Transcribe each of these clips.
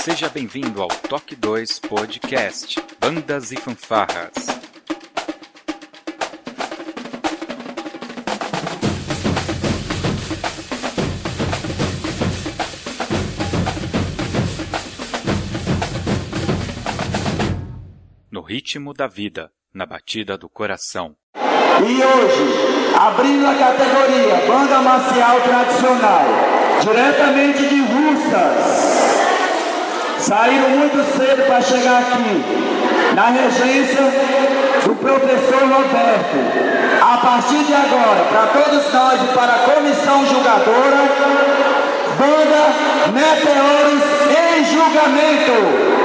Seja bem-vindo ao Toque 2 Podcast Bandas e Fanfarras. No ritmo da vida, na batida do coração. E hoje, abrindo a categoria Banda Marcial Tradicional, diretamente de Russas, saíram muito cedo para chegar aqui, na regência do professor Roberto. A partir de agora, para todos nós e para a comissão julgadora, Banda Meteoros em julgamento.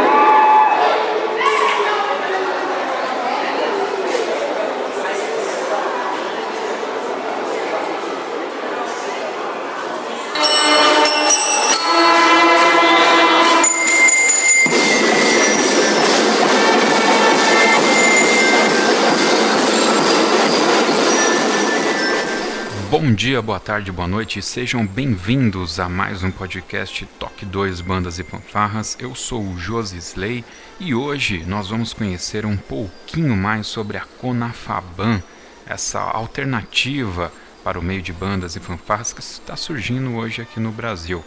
Bom dia, boa tarde, boa noite e sejam bem-vindos a mais um podcast Toque 2 Bandas e Fanfarras. Eu sou o Josi Slay e hoje nós vamos conhecer um pouquinho mais sobre a Conafaban, essa alternativa para o meio de bandas e fanfarras que está surgindo hoje aqui no Brasil.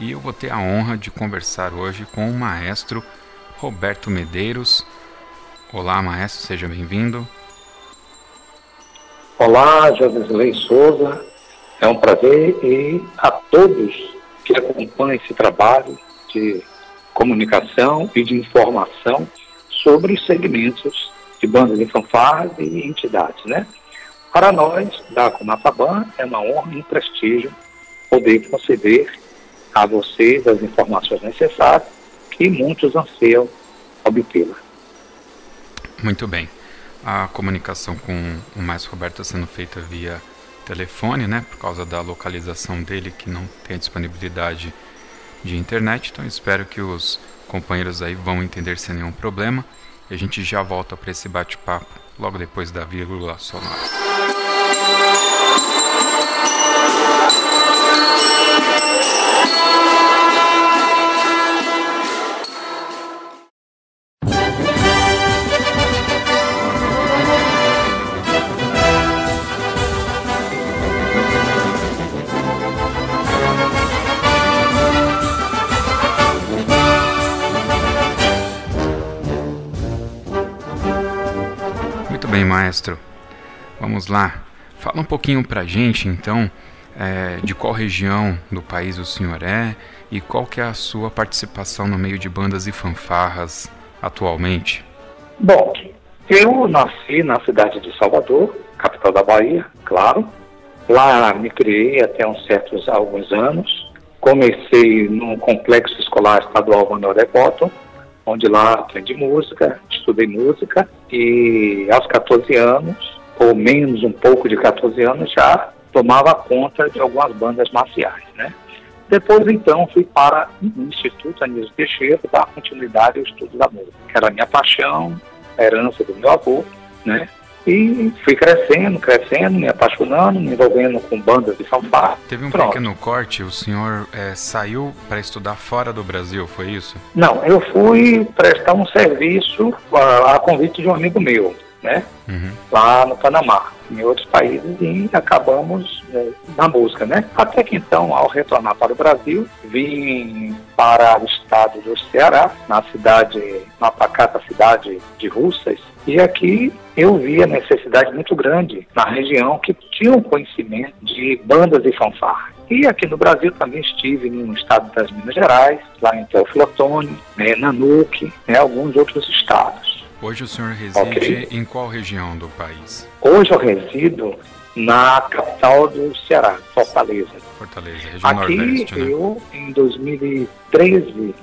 E eu vou ter a honra de conversar hoje com o maestro Roberto Medeiros. Olá, maestro, seja bem-vindo. Olá, Josilei Souza. É um prazer e a todos que acompanham esse trabalho de comunicação e de informação sobre os segmentos de bandas de fanfarras e entidades, né? Para nós, da Conafaban, é uma honra e um prestígio poder conceder a vocês as informações necessárias que muitos anseiam obtê-la. Muito bem a comunicação com o mais Roberto está sendo feita via telefone, né, por causa da localização dele que não tem disponibilidade de internet. Então espero que os companheiros aí vão entender sem nenhum problema. E a gente já volta para esse bate-papo logo depois da vírgula sonora. Maestro. Vamos lá. Fala um pouquinho pra gente, então, é, de qual região do país o senhor é e qual que é a sua participação no meio de bandas e fanfarras atualmente. Bom, eu nasci na cidade de Salvador, capital da Bahia, claro. Lá me criei até uns certos alguns anos. Comecei no complexo escolar estadual Manuel Bottom, onde lá aprendi música, estudei música e aos 14 anos, ou menos um pouco de 14 anos, já tomava conta de algumas bandas marciais, né? Depois, então, fui para o Instituto Anísio Teixeira dar continuidade ao estudo da música, que era a minha paixão, a herança do meu avô, né? E fui crescendo, crescendo, me apaixonando, me envolvendo com bandas de fanfarra. Teve um Pronto. pequeno corte, o senhor é, saiu para estudar fora do Brasil, foi isso? Não, eu fui prestar um serviço a, a convite de um amigo meu, né? Uhum. Lá no Panamá em outros países e acabamos é, na música, né? Até que então, ao retornar para o Brasil, vim para o estado do Ceará, na cidade, na pacata cidade de Russas, e aqui eu vi a necessidade muito grande na região que tinha um conhecimento de bandas e fanfarras. E aqui no Brasil também estive no estado das Minas Gerais, lá em Teófilo Otoni, né, Nanuque, né, alguns outros estados. Hoje o senhor reside okay. em qual região do país? Hoje eu resido na capital do Ceará, Fortaleza. Fortaleza, região Aqui nordeste, né? eu, em 2013,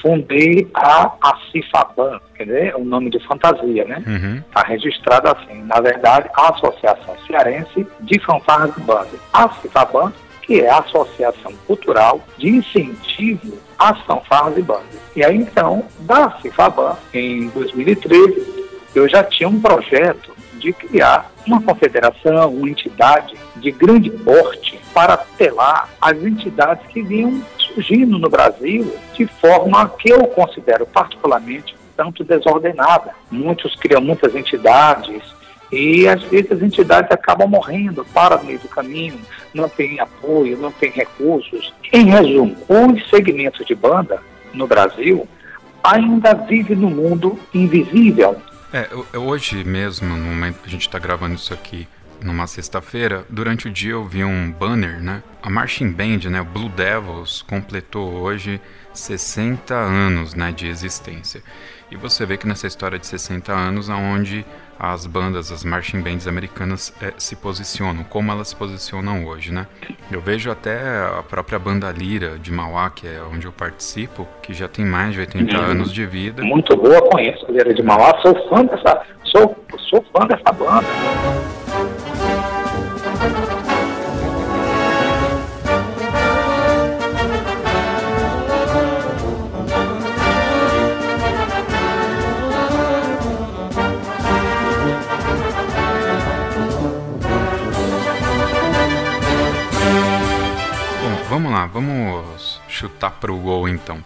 fundei a ACIFABAN, quer dizer, o nome de fantasia, né? Está uhum. Tá registrado assim, na verdade, a Associação Cearense de Fanfarras e Bandas. A CIFABAN, que é a Associação Cultural de Incentivo às Fanfarras e Bandas. E aí então, da Cifaban, em 2013, eu já tinha um projeto de criar uma confederação, uma entidade de grande porte para telar as entidades que vinham surgindo no Brasil de forma que eu considero particularmente tanto desordenada. Muitos criam muitas entidades e às vezes as entidades acabam morrendo, para no meio do caminho, não tem apoio, não tem recursos. Em resumo, os segmentos de banda no Brasil ainda vive no mundo invisível. É, hoje mesmo, no momento que a gente está gravando isso aqui, numa sexta-feira, durante o dia eu vi um banner, né? A Marching Band, né, Blue Devils, completou hoje 60 anos, né, de existência. E você vê que nessa história de 60 anos, aonde as bandas, as marching bands americanas é, se posicionam, como elas se posicionam hoje, né? Eu vejo até a própria banda Lira de Mauá, que é onde eu participo, que já tem mais de 80 uhum. anos de vida. Muito boa, conheço a Lira de Mauá, sou fã dessa, sou, sou fã dessa banda. Vamos lá, vamos chutar para o gol então.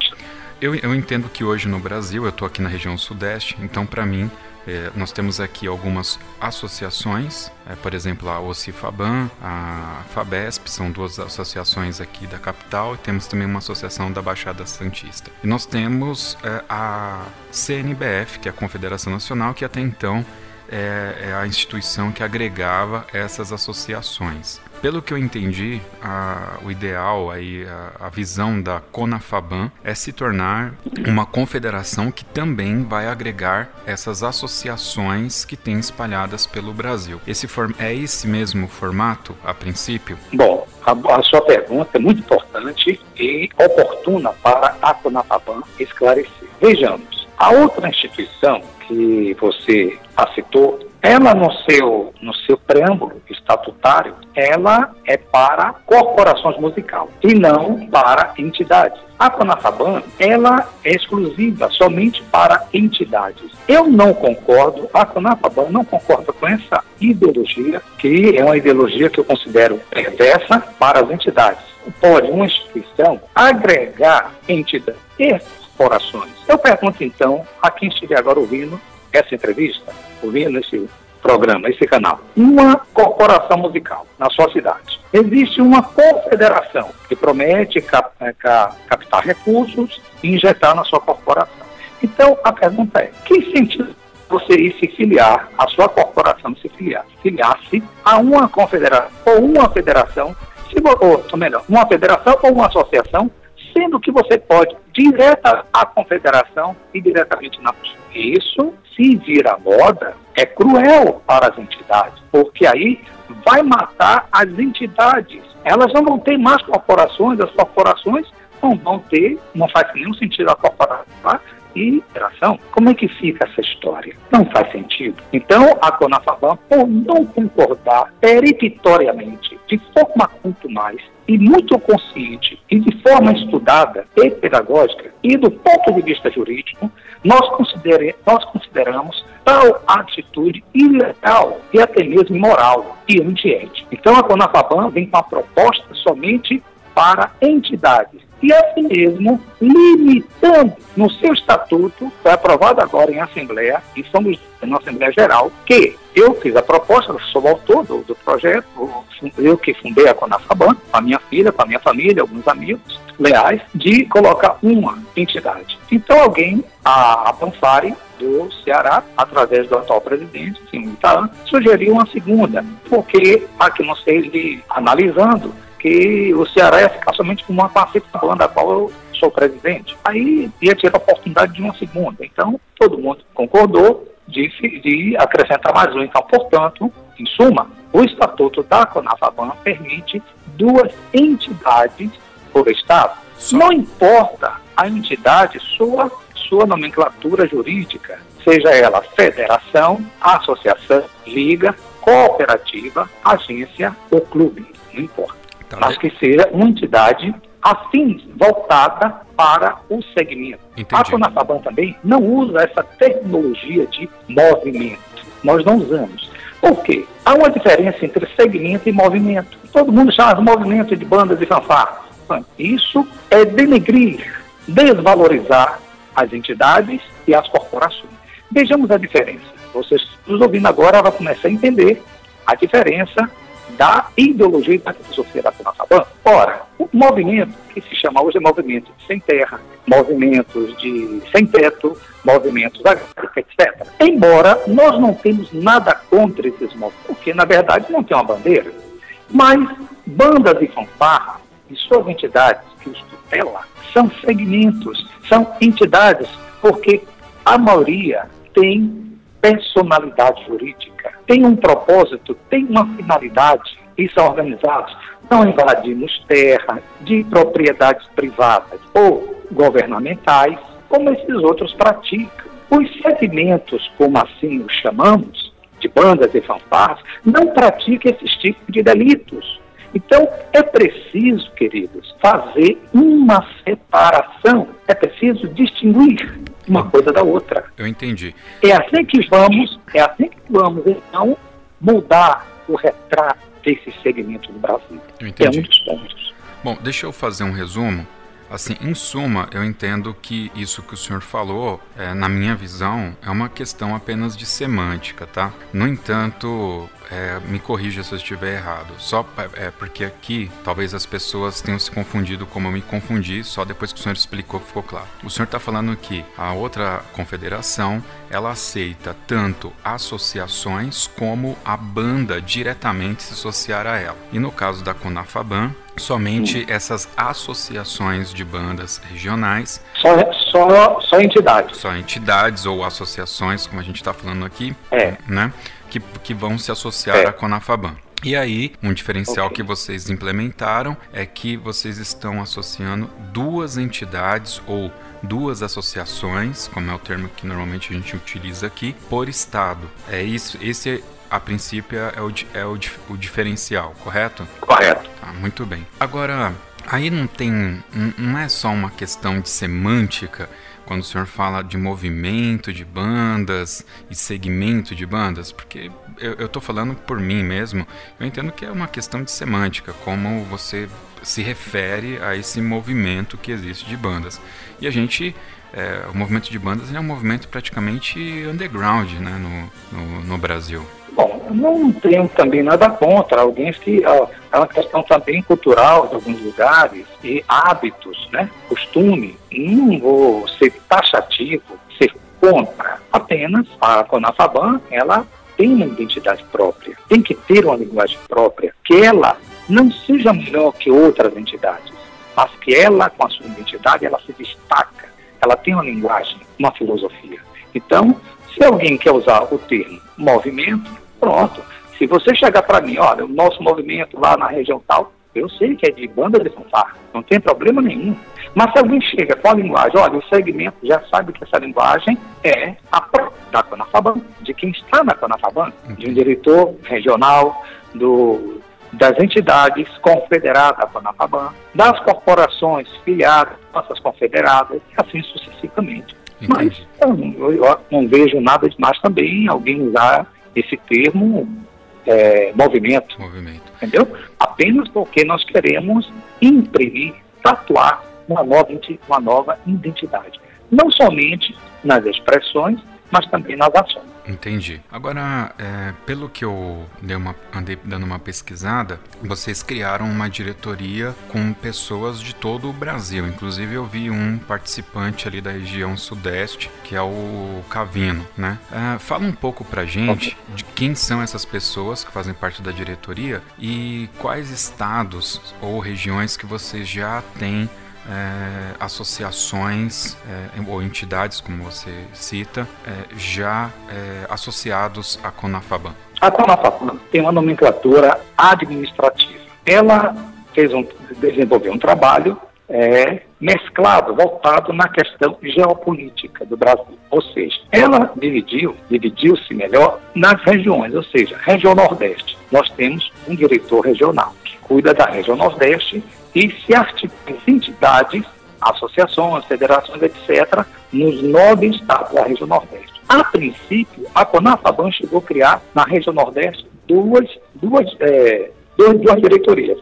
Eu, eu entendo que hoje no Brasil, eu estou aqui na região sudeste, então para mim é, nós temos aqui algumas associações, é, por exemplo, a OCIFABAN, a FABESP, são duas associações aqui da capital, e temos também uma associação da Baixada Santista. E nós temos é, a CNBF, que é a Confederação Nacional, que até então é, é a instituição que agregava essas associações. Pelo que eu entendi, a, o ideal, aí, a, a, visão da CONAFABAN é se tornar uma confederação que também vai agregar essas associações que tem espalhadas pelo Brasil. Esse é esse mesmo formato, a princípio? Bom, a, a sua pergunta é muito importante e oportuna para a CONAFABAN esclarecer. Vejamos, a outra instituição que você citou ela no seu, no seu preâmbulo estatutário, ela é para corporações musicais e não para entidades. A Conafaban, ela é exclusiva somente para entidades. Eu não concordo, a Conafaban não concorda com essa ideologia, que é uma ideologia que eu considero perversa para as entidades. Pode uma instituição agregar entidades e corporações. Eu pergunto então a quem estiver agora ouvindo essa entrevista, ouvindo esse programa, esse canal, uma corporação musical na sua cidade. Existe uma confederação que promete cap é, captar recursos e injetar na sua corporação. Então, a pergunta é, que sentido você ir se filiar, a sua corporação se filiar, filiar-se a uma confederação ou uma federação, se, ou melhor, uma federação ou uma associação sendo que você pode direta à confederação e diretamente na Isso, se vira moda, é cruel para as entidades, porque aí vai matar as entidades. Elas não vão ter mais corporações, as corporações não vão ter, não faz nenhum sentido a corporação tá? E interação. Como é que fica essa história? Não faz sentido. Então, a Conafaban, por não concordar peremptoriamente, de forma muito mais e muito consciente e de forma estudada e pedagógica e do ponto de vista jurídico, nós, considere, nós consideramos tal atitude ilegal e até mesmo imoral e antiética. Então a Conafaban vem com uma proposta somente para entidades e assim mesmo limitando no seu estatuto, foi aprovado agora em Assembleia, e somos na Assembleia Geral, que eu fiz a proposta, sou o autor do, do projeto, eu que fundei a Conafaban, com a minha filha, com a minha família, alguns amigos leais, de colocar uma entidade. Então alguém, a, a Panfari, do Ceará, através do atual presidente, Simão Itaã, sugeriu uma segunda, porque aqui nós ele analisando que o Ceará ia ficar somente com uma participação da qual eu sou presidente. Aí ia ter a oportunidade de uma segunda. Então, todo mundo concordou de, de acrescentar mais um. Então, portanto, em suma, o Estatuto da Conafaban permite duas entidades por Estado. Só. Não importa a entidade, sua, sua nomenclatura jurídica, seja ela federação, associação, liga, cooperativa, agência ou clube, não importa. Tá mas que seja uma entidade assim voltada para o segmento. Entendi. A Conafaban também não usa essa tecnologia de movimento. Nós não usamos. Por quê? Há uma diferença entre segmento e movimento. Todo mundo chama de movimento de bandas e fanfarras. Isso é denegrir, desvalorizar as entidades e as corporações. Vejamos a diferença. Vocês nos ouvindo agora vão começar a entender a diferença da ideologia e da filosofia da Conafaban. Ora, o movimento que se chama hoje é movimento de sem terra, movimentos de sem teto, movimentos agrícolas, etc. Embora nós não temos nada contra esses movimentos, porque na verdade não tem uma bandeira, mas bandas e fanfarras e suas entidades que os tutela são segmentos, são entidades, porque a maioria tem personalidade jurídica, tem um propósito, tem uma finalidade e são organizados. Não invadimos terra de propriedades privadas ou governamentais, como esses outros praticam. Os segmentos, como assim os chamamos, de bandas e fanfarras, não praticam esses tipos de delitos. Então, é preciso, queridos, fazer uma separação, é preciso distinguir uma coisa da outra. Eu entendi. É assim que vamos, é assim que vamos, então, mudar o retrato desse segmento do Brasil. Eu entendi. É um dos pontos. Bom, deixa eu fazer um resumo. Assim, em suma, eu entendo que isso que o senhor falou, é, na minha visão, é uma questão apenas de semântica, tá? No entanto, é, me corrija se eu estiver errado. Só é, porque aqui talvez as pessoas tenham se confundido como eu me confundi, só depois que o senhor explicou ficou claro. O senhor está falando que a outra confederação ela aceita tanto associações como a banda diretamente se associar a ela. E no caso da Conafaban, somente essas associações de bandas regionais. Só, só, só entidades. Só entidades ou associações, como a gente está falando aqui, é. né? Que, que vão se associar é. à Conafaban. E aí, um diferencial okay. que vocês implementaram é que vocês estão associando duas entidades ou duas associações, como é o termo que normalmente a gente utiliza aqui, por estado. É isso, esse a princípio é o, é o, o diferencial, correto? Correto. Tá, muito bem. Agora, aí não tem. Não é só uma questão de semântica quando o senhor fala de movimento de bandas e segmento de bandas, porque eu estou falando por mim mesmo, eu entendo que é uma questão de semântica, como você se refere a esse movimento que existe de bandas. E a gente é, o movimento de bandas é um movimento praticamente underground né, no, no, no Brasil. Bom, não tenho também nada contra alguém que é uma questão também cultural de alguns lugares e hábitos, né, costume. Não vou ser taxativo, ser contra. Apenas a Conafaban, ela tem uma identidade própria, tem que ter uma linguagem própria, que ela não seja melhor que outras entidades, mas que ela, com a sua identidade, ela se destaca ela tem uma linguagem, uma filosofia. Então, se alguém quer usar o termo movimento, pronto. Se você chegar para mim, olha, o nosso movimento lá na região tal, eu sei que é de banda de fanfarra, não tem problema nenhum. Mas se alguém chega com a linguagem, olha, o segmento já sabe que essa linguagem é a própria da Conafaban, de quem está na Conafaban, de um diretor regional, do, das entidades confederadas da Panafaban, das corporações filiadas, nossas confederadas, e assim sucessivamente. Entendi. Mas eu, eu, não vejo nada demais também alguém usar esse termo é, movimento, movimento, entendeu? Apenas porque nós queremos imprimir, tatuar uma nova, uma nova identidade. Não somente nas expressões, mas também nas ações. Entendi. Agora, é, pelo que eu dei uma, andei dando uma pesquisada, vocês criaram uma diretoria com pessoas de todo o Brasil. Inclusive, eu vi um participante ali da região sudeste, que é o Cavino, né? É, fala um pouco pra gente de quem são essas pessoas que fazem parte da diretoria e quais estados ou regiões que vocês já têm é, associações é, ou entidades, como você cita, é, já é, associados à Conafaban? A Conafaban tem uma nomenclatura administrativa. Ela fez um, desenvolveu um trabalho é, mesclado, voltado na questão geopolítica do Brasil. Ou seja, ela dividiu, dividiu-se melhor nas regiões, ou seja, região Nordeste. Nós temos um diretor regional que cuida da região Nordeste e se articulam entidades, associações, federações, etc., nos nove estados da região Nordeste. A princípio, a Conafaban chegou a criar na região Nordeste duas, duas, é, duas, duas diretorias.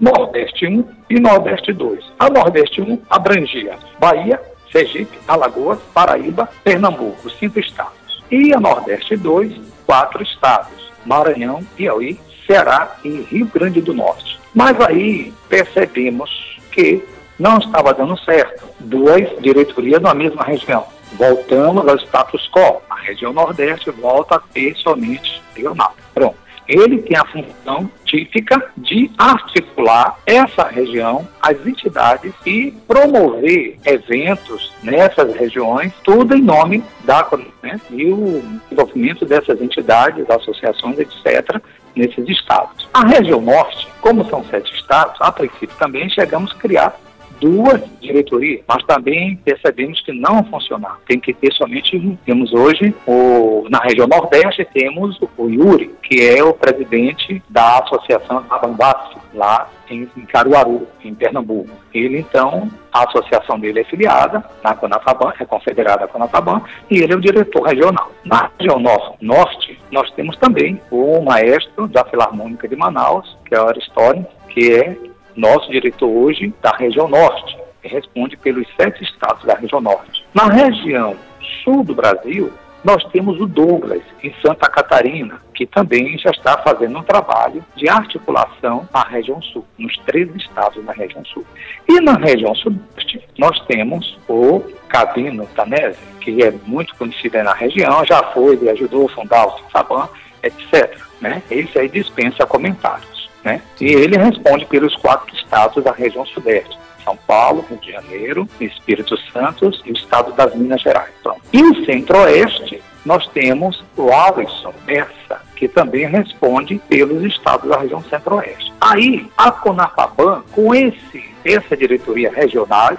Nordeste 1 e Nordeste 2. A Nordeste 1 abrangia Bahia, Sergipe, Alagoas, Paraíba, Pernambuco, cinco estados. E a Nordeste 2, quatro estados: Maranhão, Piauí, Ceará e Rio Grande do Norte. Mas aí percebemos que não estava dando certo. Duas diretorias na mesma região. Voltamos ao status quo. A região Nordeste volta a ter somente regional. Pronto. Ele tem a função típica de articular essa região, as entidades e promover eventos nessas regiões, tudo em nome da né, e o desenvolvimento dessas entidades, associações, etc., nesses estados. A região norte, como são sete estados, a princípio também chegamos a criar duas diretorias, mas também percebemos que não funcionar. Tem que ter somente um. Temos hoje, o, na região Nordeste, temos o Yuri, que é o presidente da Associação Abambassi, lá em, em Caruaru, em Pernambuco. Ele, então, a associação dele é filiada na Conafaban, é confederada à Conafaban, e ele é o diretor regional. Na região nor norte, nós temos também o maestro da Filarmônica de Manaus, que é o Aristóteles, que é nosso diretor hoje da região norte, que responde pelos sete estados da região norte. Na região sul do Brasil, nós temos o Douglas, em Santa Catarina, que também já está fazendo um trabalho de articulação na região sul, nos três estados da região sul. E na região sudeste, nós temos o Cabino Tanese, que é muito conhecido na região, já foi, ele ajudou a fundar o Saban, etc. Né? Esse aí dispensa comentários. Né? E ele responde pelos quatro estados da região sudeste. São Paulo, Rio de Janeiro, Espírito Santo e o estado das Minas Gerais. Então, e o centro-oeste, nós temos o Alisson Bessa, que também responde pelos estados da região centro-oeste. Aí, a Conafaban, com esse, essa diretoria regional,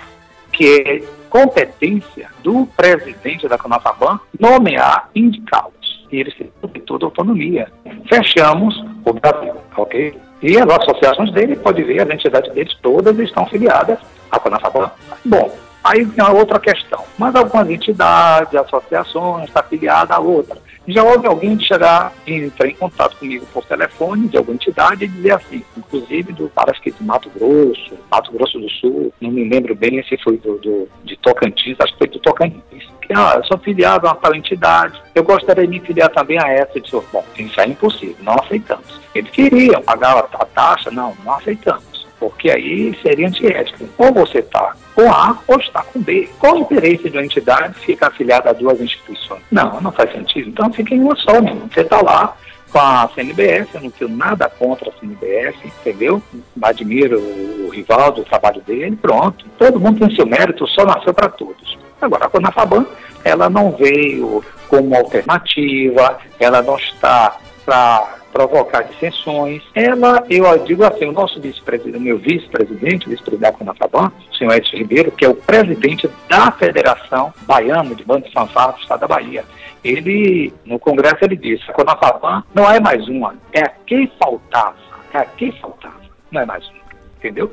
que é competência do presidente da Conafaban, nomear indicá-los. E eles têm toda autonomia. Fechamos o Brasil, ok? E as associações dele, pode ver, as entidades deles todas estão filiadas à Conafaban. Bom, aí vem a outra questão. Mas algumas entidades, associações, está filiada a outra. Já houve alguém chegar e entrar em contato comigo por telefone de alguma entidade e dizer assim, inclusive do, parece que do Mato Grosso, Mato Grosso do Sul, não me lembro bem se foi do, do de Tocantins, acho que foi do Tocantins, que ah, eu sou filiado a uma tal entidade, eu gostaria de me filiar também a essa. Eu disse, bom, isso é impossível, não aceitamos. Eles queriam pagar a taxa, não, não aceitamos porque aí seria antiético. Ou você está com A ou está com B. Qual o interesse de uma entidade ficar afiliada a duas instituições? Não, não faz sentido. Então fica em uma só mesmo. Você está lá com a CNBS, eu não tenho nada contra a CNBS, entendeu? Admiro o Rivaldo, o trabalho dele, pronto. Todo mundo tem seu mérito, só nasceu para todos. Agora, a Conafaban, ela não veio como alternativa, ela não está para provocar dissensões. Ela, eu digo assim, o nosso vice-presidente, meu vice-presidente, vice-presidente da o senhor Edson Ribeiro, que é o presidente da Federação Baiana de Banda de Fanfarra do Estado da Bahia, ele, no Congresso, ele disse, a Conafaban não é mais uma, é a que faltava, é a que faltava, não é mais uma, entendeu?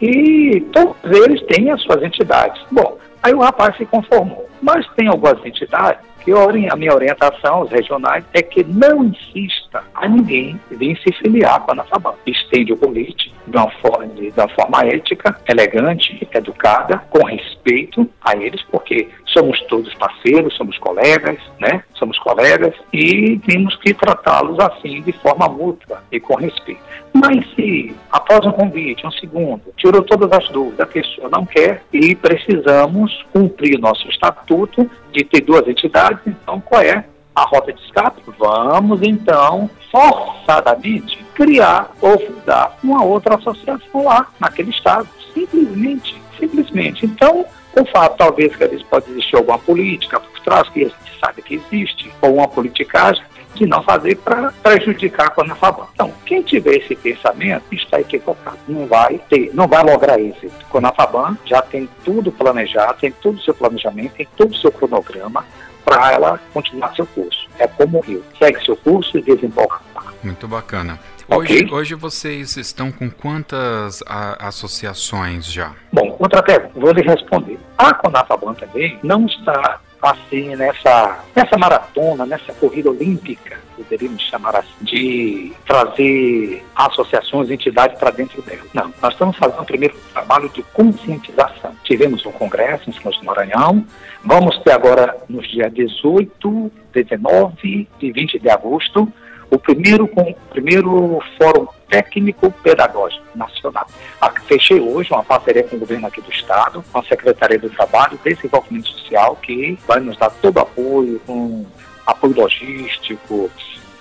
E todos eles têm as suas entidades. Bom, aí o rapaz se conformou. Mas tem algumas entidades que a minha orientação aos regionais é que não insista a ninguém vir se filiar com a Anafaban. Estende o convite de uma, forma, de uma forma ética, elegante, educada, com respeito a eles, porque somos todos parceiros, somos colegas, né? Somos colegas e temos que tratá-los assim, de forma mútua e com respeito. Mas se, após um convite, um segundo, tirou todas as dúvidas, a pessoa não quer e precisamos cumprir nosso estatuto de ter duas entidades, então qual é a rota de escape? Vamos então, forçadamente, criar ou fundar uma outra associação lá, naquele estado. Simplesmente, simplesmente. Então, o fato, talvez, que às vezes pode existir alguma política por trás, que a gente sabe que existe, ou uma politicagem, de não fazer para prejudicar a Conafaban. Então, quem tiver esse pensamento está equivocado. Não vai ter, não vai lograr êxito. Conafaban já tem tudo planejado, tem todo o seu planejamento, tem todo o seu cronograma para ela continuar seu curso. É como o rio. Segue seu curso e desemboca. Muito bacana. Hoje, okay. hoje vocês estão com quantas a, associações já? Bom, outra pergunta, vou lhe responder. A Conafaban também não está assim, nessa, nessa maratona, nessa corrida olímpica, poderíamos chamar assim, de trazer associações, entidades para dentro dela. Não, nós estamos fazendo o primeiro trabalho de conscientização. Tivemos um congresso em São Luís do Maranhão, vamos ter agora nos dias 18, 19 e 20 de agosto, o primeiro, com, o primeiro fórum técnico pedagógico nacional. Fechei hoje uma parceria com o governo aqui do estado, com a Secretaria do Trabalho e Desenvolvimento Social, que vai nos dar todo apoio, com apoio logístico,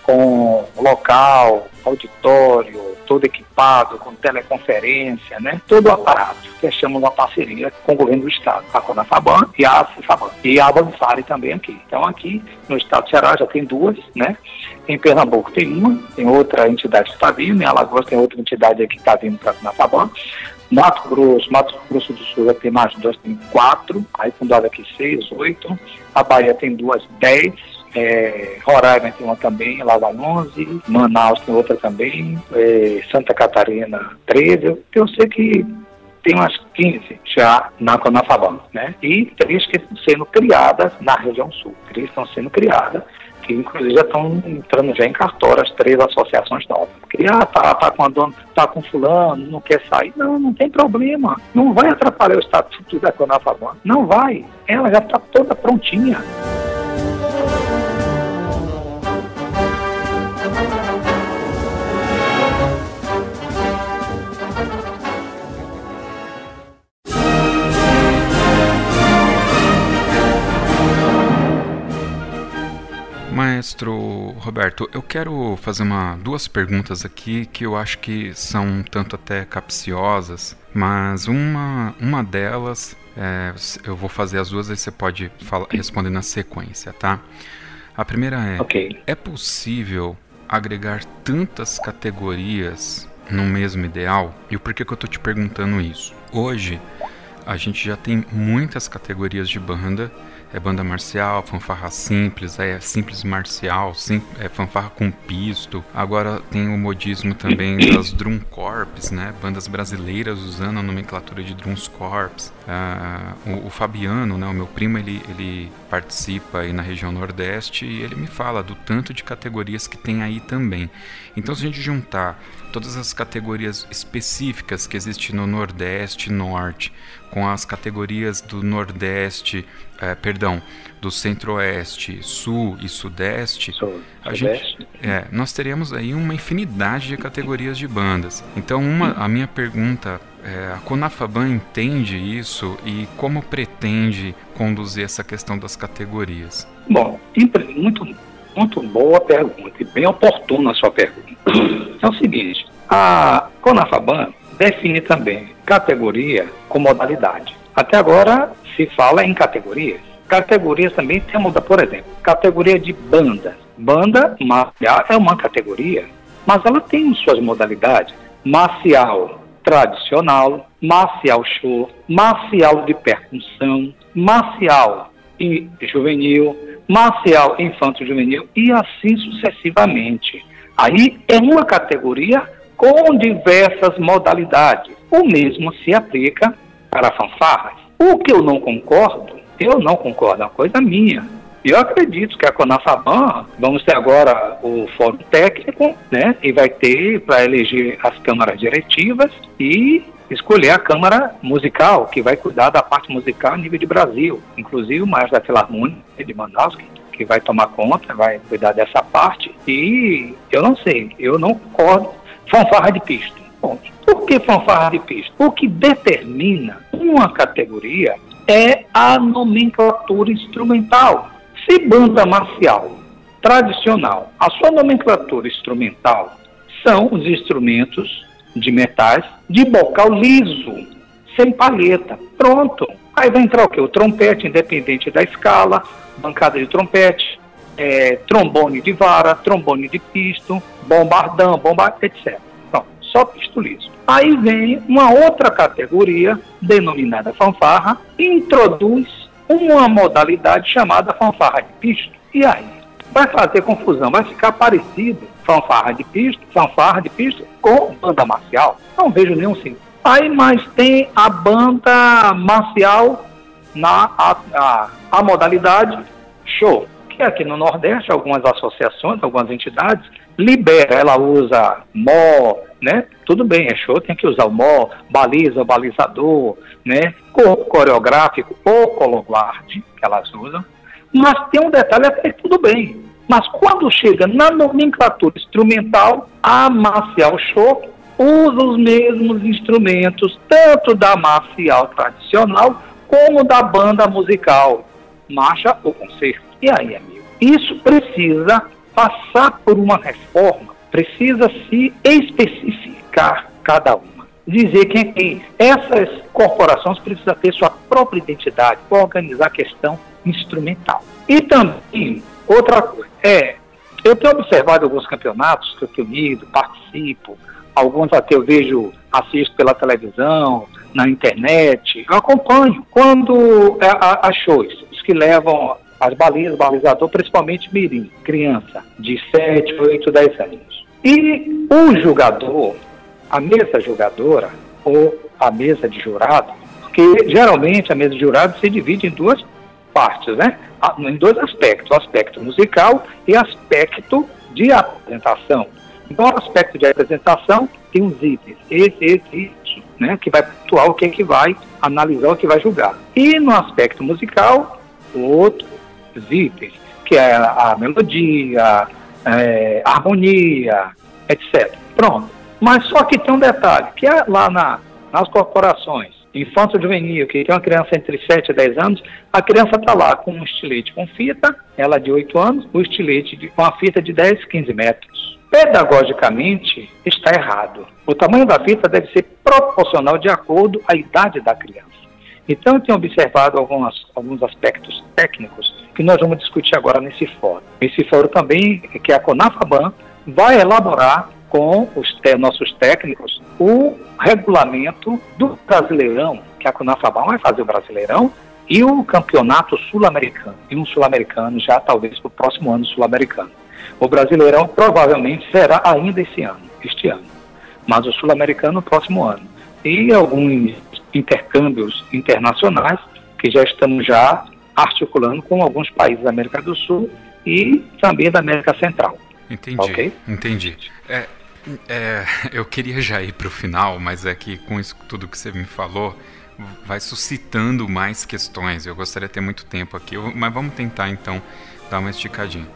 com local, auditório, todo equipado, com teleconferência, né? Todo o aparato. Fechamos uma parceria com o governo do estado, a Conafaban e a Cifaban. E a Avançare também aqui. Então aqui no estado do Ceará já tem duas, né? Em Pernambuco tem uma, tem outra entidade que está vindo, em Alagoas tem outra entidade que está vindo para a Conafaban. Mato Grosso, Mato Grosso do Sul já tem mais de duas, tem quatro, aí fundado aqui seis, oito. A Bahia tem duas, dez é, Roraima tem uma também, Lava 11, Manaus tem outra também, é, Santa Catarina 13. Eu sei que tem umas 15 já na Conafabam, né? E três que estão sendo criadas na região sul. Três estão sendo criadas, que inclusive já estão entrando já em cartório as três associações novas. Porque, ah, tá, tá com a dona, tá com fulano, não quer sair. Não, não tem problema. Não vai atrapalhar o estatuto da Conafabam. Não vai. Ela já está toda prontinha. Maestro Roberto, eu quero fazer uma, duas perguntas aqui que eu acho que são um tanto até capciosas, mas uma, uma delas, é, eu vou fazer as duas e você pode falar, responder na sequência, tá? A primeira é: okay. é possível agregar tantas categorias no mesmo ideal? E o porquê que eu estou te perguntando isso? Hoje, a gente já tem muitas categorias de banda é banda marcial, fanfarra simples, é simples marcial, sim, é fanfarra com pisto. Agora tem o modismo também das drum corps, né? Bandas brasileiras usando a nomenclatura de drum corps. Uh, o, o, Fabiano, né? O meu primo, ele, ele participa aí na região Nordeste e ele me fala do tanto de categorias que tem aí também. Então, se a gente juntar todas as categorias específicas que existem no Nordeste e Norte, com as categorias do Nordeste, é, perdão, do Centro-Oeste, Sul e Sudeste, Sul, a gente, é, nós teríamos aí uma infinidade de categorias de bandas. Então, uma, a minha pergunta é, a Conafaban entende isso e como pretende conduzir essa questão das categorias? Bom, muito, muito boa pergunta e bem oportuna a sua pergunta. É o seguinte, a Conafaban define também categoria com modalidade. Até agora se fala em categorias. Categorias também temos, por exemplo, categoria de banda. Banda marcial é uma categoria, mas ela tem suas modalidades. Marcial tradicional, marcial show, marcial de percussão, marcial e juvenil, marcial infanto-juvenil e assim sucessivamente. Aí é uma categoria com diversas modalidades. O mesmo se aplica para fanfarras. O que eu não concordo, eu não concordo, é uma coisa minha. Eu acredito que a Conafaban, vamos ter agora o fórum técnico, né? E vai ter para eleger as câmaras diretivas e escolher a Câmara Musical, que vai cuidar da parte musical a nível de Brasil. Inclusive o Maestro da Filarmônica de Manaus, que vai tomar conta, vai cuidar dessa parte. E eu não sei, eu não concordo. Fanfarra de. Ponto. Por que fanfarra de pisto? O que determina uma categoria é a nomenclatura instrumental. Se banda marcial tradicional, a sua nomenclatura instrumental são os instrumentos de metais de bocal liso, sem palheta. Pronto. Aí vai entrar o quê? O trompete, independente da escala, bancada de trompete, é, trombone de vara, trombone de pisto, bombardão, bomba, etc. Então, só pisto liso. Aí vem uma outra categoria, denominada fanfarra, e introduz uma modalidade chamada fanfarra de pisto. E aí? Vai fazer confusão, vai ficar parecido fanfarra de pisto, fanfarra de pisto com banda marcial. Não vejo nenhum sentido. Aí mais tem a banda marcial na a, a a modalidade show, que aqui no Nordeste, algumas associações, algumas entidades, libera, ela usa mó, né? Tudo bem, é show, tem que usar o mó, baliza, balizador, né? Corpo coreográfico ou cologuard, que elas usam. Mas tem um detalhe, até tudo bem. Mas quando chega na nomenclatura instrumental, a marcial show usa os mesmos instrumentos, tanto da marcial tradicional como da banda musical, marcha ou concerto. E aí, amigo? Isso precisa passar por uma reforma, precisa se especificar cada uma. Dizer quem é quem. Essas corporações precisam ter sua própria identidade para organizar a questão instrumental. E também, outra coisa, é, eu tenho observado alguns campeonatos que eu tenho ido, participo, alguns até eu vejo, assisto pela televisão, na internet, eu acompanho. Quando as shows, os que levam as balizas, balizador, principalmente mirim, criança de 7, 8, 10 anos. E o jogador, a mesa jogadora ou a mesa de jurado, porque geralmente a mesa de jurado se divide em duas partes, né? Em dois aspectos, aspecto musical e aspecto de apresentação. Então, o aspecto de apresentação tem uns itens, esse, esse, né? Que vai pontuar o que é que vai analisar, o que vai julgar. E no aspecto musical, outro itens, que é a melodia, é, a harmonia, etc. Pronto. Mas só que tem um detalhe, que é lá na, nas corporações, infanto juvenil, que tem uma criança entre 7 e 10 anos, a criança está lá com um estilete com fita, ela de 8 anos, o estilete de, com a fita de 10, 15 metros. Pedagogicamente, está errado. O tamanho da fita deve ser proporcional de acordo à idade da criança. Então, eu tenho observado algumas, alguns aspectos técnicos que nós vamos discutir agora nesse fórum. Esse fórum também, que é a CONAFABAN, vai elaborar com os te nossos técnicos o regulamento do Brasileirão, que a CONAFABAN vai fazer o Brasileirão, e o Campeonato Sul-Americano, e um Sul-Americano já talvez para o próximo ano Sul-Americano. O Brasileirão provavelmente será ainda esse ano, este ano, mas o Sul-Americano no próximo ano. E alguns intercâmbios internacionais que já estamos já articulando com alguns países da América do Sul e também da América Central. Entendi. Okay? Entendi. É, é, eu queria já ir para o final, mas é que com isso tudo que você me falou vai suscitando mais questões. Eu gostaria de ter muito tempo aqui, mas vamos tentar então dar uma esticadinha.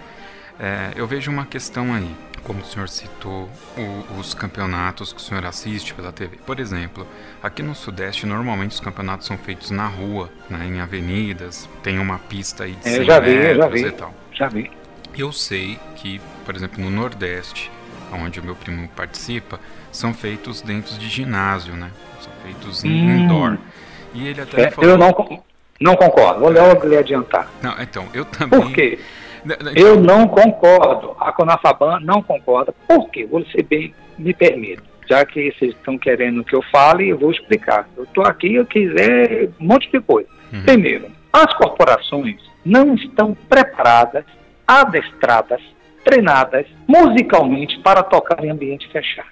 É, eu vejo uma questão aí como o senhor citou, o, os campeonatos que o senhor assiste pela TV. Por exemplo, aqui no Sudeste, normalmente os campeonatos são feitos na rua, né, em avenidas, tem uma pista aí de 100 é, já vi, metros já vi, e tal. Já vi. Eu sei que, por exemplo, no Nordeste, onde o meu primo participa, são feitos dentro de ginásio, né? São feitos em hum. indoor. E ele até é, falou... Eu não, não concordo, vou logo lhe adiantar. Não, então, eu também... Por quê? Eu não concordo. A Conafaban não concorda. Por quê? Vou ser bem, me permito. Já que vocês estão querendo que eu fale, eu vou explicar. Eu estou aqui, eu quiser um monte de coisa. Uhum. Primeiro, as corporações não estão preparadas, adestradas, treinadas musicalmente para tocar em ambientes fechados.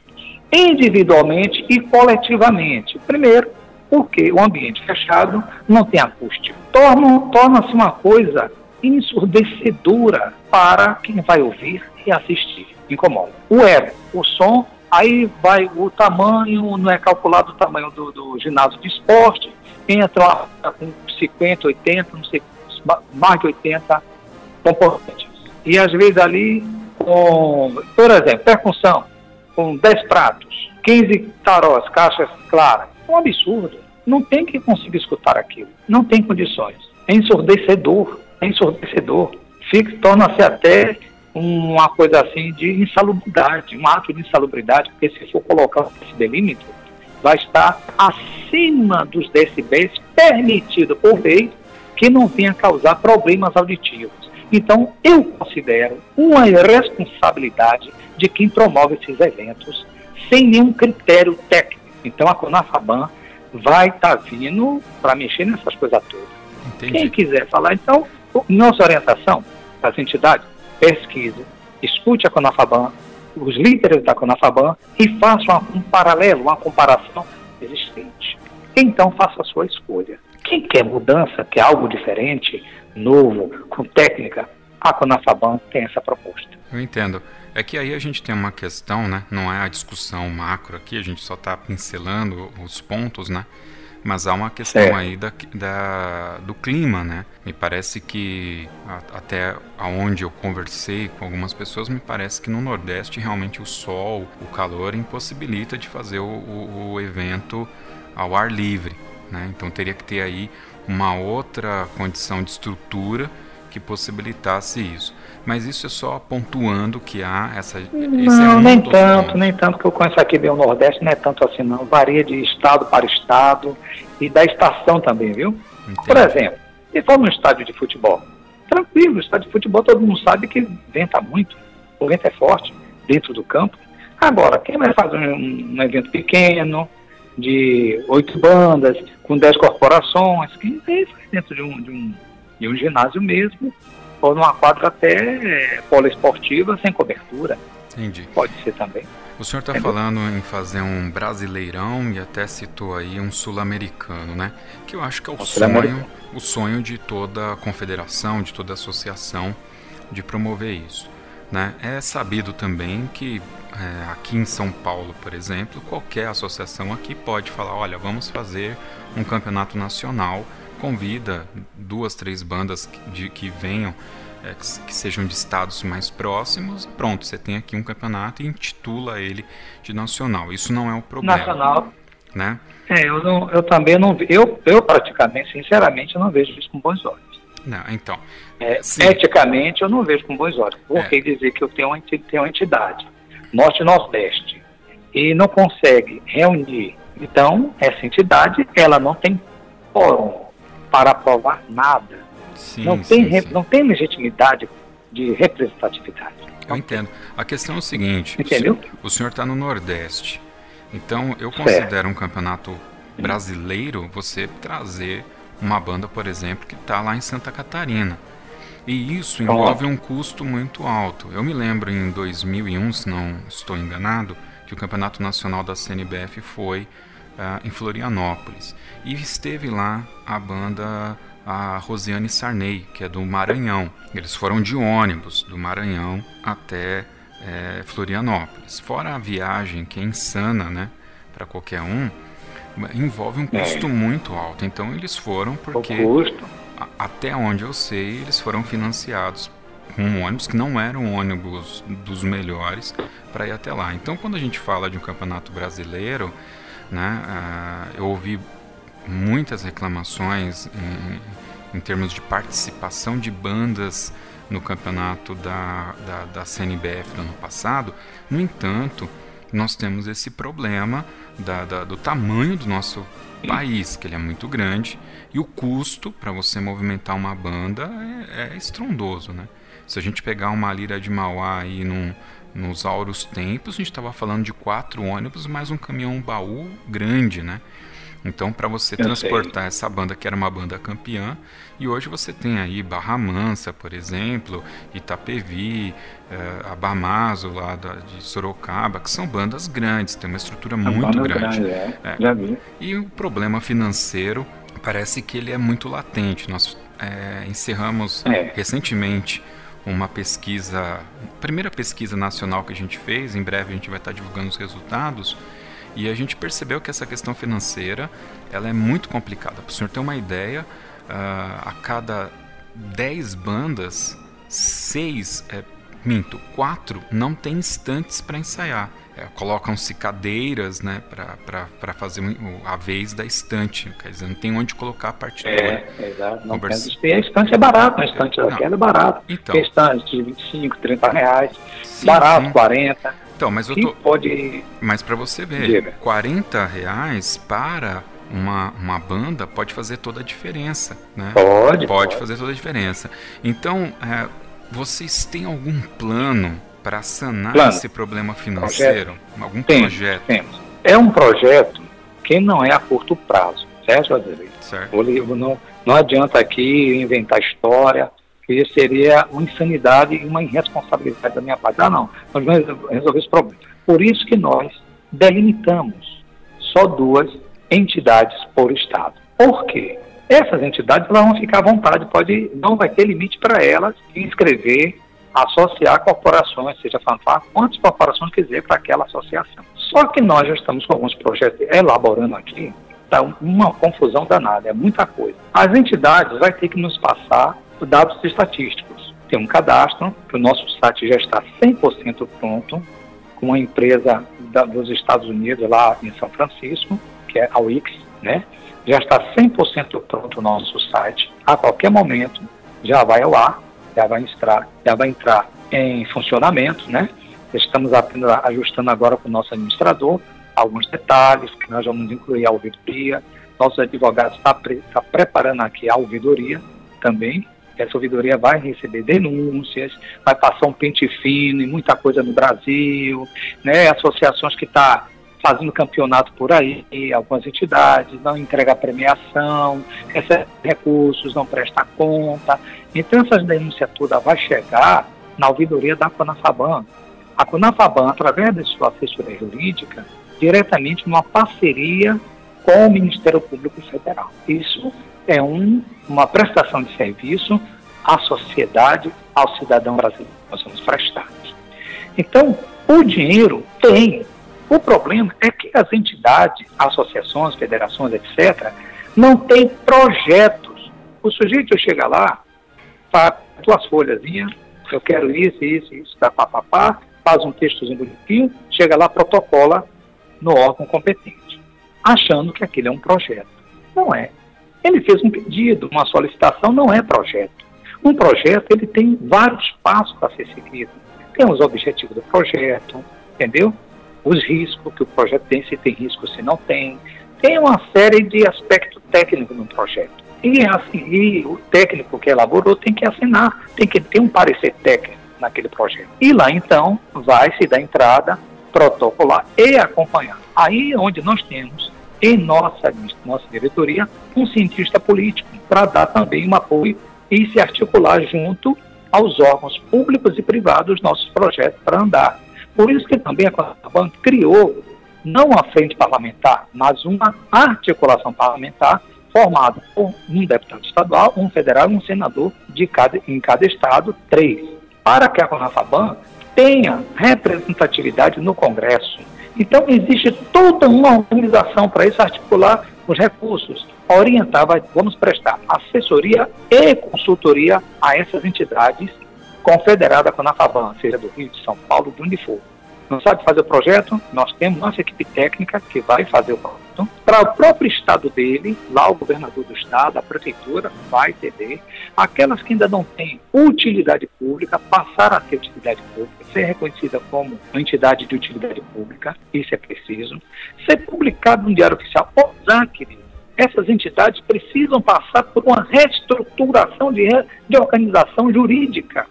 Individualmente e coletivamente. Primeiro, porque o ambiente fechado não tem acústico. Torna-se uma coisa ensurdecedora para quem vai ouvir e assistir. Incomoda. O eco, o som, aí vai o tamanho, não é calculado o tamanho do, do ginásio de esporte, entra com 50, 80, não sei, mais de 80 componentes. E às vezes ali, com, por exemplo, percussão, com 10 pratos, 15 tarós, caixas claras, é um absurdo. Não tem que conseguir escutar aquilo. Não tem condições. É ensurdecedor ensurdecedor. Torna-se até uma coisa assim de insalubridade, um ato de insalubridade, porque se for colocar esse delímetro, vai estar acima dos decibéis permitido por lei que não venha causar problemas auditivos. Então, eu considero uma irresponsabilidade de quem promove esses eventos sem nenhum critério técnico. Então, a Conafaban vai estar tá vindo para mexer nessas coisas todas. Entendi. Quem quiser falar, então, nossa orientação as entidades, pesquise, escute a Conafaban, os líderes da Conafaban e faça um paralelo, uma comparação existente. Então faça a sua escolha. Quem quer mudança, quer algo diferente, novo, com técnica, a Conafaban tem essa proposta. Eu entendo. É que aí a gente tem uma questão, né? Não é a discussão macro aqui, a gente só está pincelando os pontos, né? Mas há uma questão é. aí da, da, do clima, né? Me parece que a, até aonde eu conversei com algumas pessoas, me parece que no Nordeste realmente o sol, o calor impossibilita de fazer o, o, o evento ao ar livre, né? Então teria que ter aí uma outra condição de estrutura que possibilitasse isso. Mas isso é só pontuando que há essa. Não, é nem tanto, pontos. nem tanto que eu conheço aqui bem o Nordeste, não é tanto assim não. Varia de estado para estado e da estação também, viu? Entendi. Por exemplo, se for num estádio de futebol, tranquilo, estádio de futebol todo mundo sabe que venta muito, o vento é forte dentro do campo. Agora, quem vai fazer um, um evento pequeno, de oito bandas, com dez corporações, quem faz dentro de um, de um em um ginásio mesmo, ou numa quadra até poliesportiva sem cobertura. Entendi. Pode ser também. O senhor está falando em fazer um brasileirão e até citou aí um sul-americano, né? Que eu acho que é o, o sonho, o sonho de toda confederação, de toda associação, de promover isso. Né? É sabido também que é, aqui em São Paulo, por exemplo, qualquer associação aqui pode falar, olha, vamos fazer um campeonato nacional convida duas, três bandas de, que venham, é, que, que, sejam de estados mais próximos, pronto, você tem aqui um campeonato e intitula ele de nacional. Isso não é um problema. Nacional. Né? É, eu, não, eu também não eu, eu praticamente, sinceramente, eu não vejo isso com bons olhos. Não, então. É, eticamente, eu não vejo com bons olhos. Porque é. dizer que eu tenho uma, tenho uma entidade, Norte e Nordeste, e não consegue reunir. Então, essa entidade, ela não tem fórum para aprovar nada. Sim, não, tem, sim, não tem legitimidade de representatividade. Eu entendo. A questão é o seguinte: Entendeu? o senhor está no Nordeste. Então, eu considero um campeonato brasileiro você trazer uma banda, por exemplo, que está lá em Santa Catarina. E isso envolve um custo muito alto. Eu me lembro em 2001, se não estou enganado, que o Campeonato Nacional da CNBF foi uh, em Florianópolis. E esteve lá a banda a Rosiane Sarney, que é do Maranhão. Eles foram de ônibus do Maranhão até é, Florianópolis. Fora a viagem, que é insana, né, para qualquer um, envolve um custo é. muito alto. Então eles foram porque, a, até onde eu sei, eles foram financiados com um ônibus que não era um ônibus dos melhores para ir até lá. Então quando a gente fala de um campeonato brasileiro, né, uh, eu ouvi muitas reclamações em, em, termos de participação de bandas no campeonato da, da, da CNBF do ano passado. No entanto, nós temos esse problema da, da, do tamanho do nosso país, que ele é muito grande, e o custo para você movimentar uma banda é, é, estrondoso, né? Se a gente pegar uma lira de Mauá aí num, nos auros tempos, a gente estava falando de quatro ônibus mais um caminhão baú grande, né? Então, para você Eu transportar sei. essa banda, que era uma banda campeã, e hoje você tem aí Barra Mansa, por exemplo, Itapevi, eh, Abamazo, lá da, de Sorocaba, que são bandas grandes, tem uma estrutura a muito grande. grande é. É. Já vi. E o problema financeiro parece que ele é muito latente. Nós é, encerramos é. recentemente uma pesquisa, primeira pesquisa nacional que a gente fez, em breve a gente vai estar divulgando os resultados, e a gente percebeu que essa questão financeira ela é muito complicada. Para o senhor ter uma ideia, uh, a cada 10 bandas, 6, é, minto, 4 não tem instantes para ensaiar. É, Colocam-se cadeiras né, para fazer a vez da estante. Quer dizer, não tem onde colocar a partitura. É, exato. Não Conversa... tem, a estante é barato, a estante não. é barato. Então, tem estante de 25, 30 reais, sim, barato, sim. 40. Então, mas eu tô. Pode... Mas para você ver, Diga. 40 reais para uma, uma banda pode fazer toda a diferença, né? Pode. Pode, fazer toda a diferença. Então, é, vocês têm algum plano para sanar plano. esse problema financeiro? Projeto. Algum temos, projeto? Temos. É um projeto que não é a curto prazo, certo, Adelei? Certo. O não, não adianta aqui inventar história, que seria uma insanidade e uma irresponsabilidade da minha parte. Ah, não, nós vamos resolver esse problema. Por isso que nós delimitamos só duas entidades por Estado. Por quê? essas entidades vão ficar à vontade, pode, não vai ter limite para elas inscrever, associar corporações, seja fanfarra, quantas corporações quiser para aquela associação. Só que nós já estamos com alguns projetos elaborando aqui, está uma confusão danada, é muita coisa. As entidades vão ter que nos passar dados estatísticos. Tem um cadastro, que o nosso site já está 100% pronto, com uma empresa da, dos Estados Unidos lá em São Francisco, que é a Wix, né? Já está 100% pronto o nosso site. A qualquer momento já vai ao ar, já vai entrar, já vai entrar em funcionamento, né? Estamos apenas ajustando agora com o nosso administrador alguns detalhes que nós vamos incluir a ouvidoria. Nossos advogados estão tá pre tá preparando aqui a ouvidoria também. Essa ouvidoria vai receber denúncias, vai passar um pente fino e muita coisa no Brasil, né? associações que estão tá fazendo campeonato por aí, algumas entidades, não entrega premiação, recebe recursos, não presta conta. Então essa denúncia toda vai chegar na ouvidoria da Conafaban. A Conafaban, através da sua assessoria jurídica, diretamente numa parceria com o Ministério Público Federal. Isso é um, uma prestação de serviço à sociedade, ao cidadão brasileiro. Nós vamos prestar. Então, o dinheiro tem. O problema é que as entidades, associações, federações, etc., não têm projetos. O sujeito chega lá, faz duas folhazinhas, eu quero isso, isso, isso, papapá, faz um textozinho bonitinho, chega lá, protocola no órgão competente, achando que aquilo é um projeto. Não é. Ele fez um pedido, uma solicitação não é projeto. Um projeto ele tem vários passos para ser seguido. Tem os objetivos do projeto, entendeu? Os riscos que o projeto tem, se tem risco, se não tem. Tem uma série de aspectos técnicos no projeto. E, assim, e o técnico que elaborou tem que assinar, tem que ter um parecer técnico naquele projeto. E lá então vai se dar entrada protocolar e acompanhar. Aí onde nós temos em nossa, nossa diretoria um cientista político para dar também um apoio e se articular junto aos órgãos públicos e privados nossos projetos para andar. Por isso que também a Conaban criou não uma frente parlamentar, mas uma articulação parlamentar formada por um deputado estadual, um federal e um senador de cada, em cada estado, três. Para que a Conafaban tenha representatividade no Congresso. Então, existe toda uma organização para isso articular os recursos, orientar, vamos prestar assessoria e consultoria a essas entidades confederadas com a FABAN, seja do Rio de São Paulo, de onde for não sabe fazer o projeto, nós temos nossa equipe técnica que vai fazer o projeto. Para o próprio estado dele, lá o governador do estado, a prefeitura vai ceder. Aquelas que ainda não têm utilidade pública, passar a ter utilidade pública, ser reconhecida como entidade de utilidade pública, isso é preciso. Ser publicado no Diário Oficial, usar, querido. Essas entidades precisam passar por uma reestruturação de, de organização jurídica,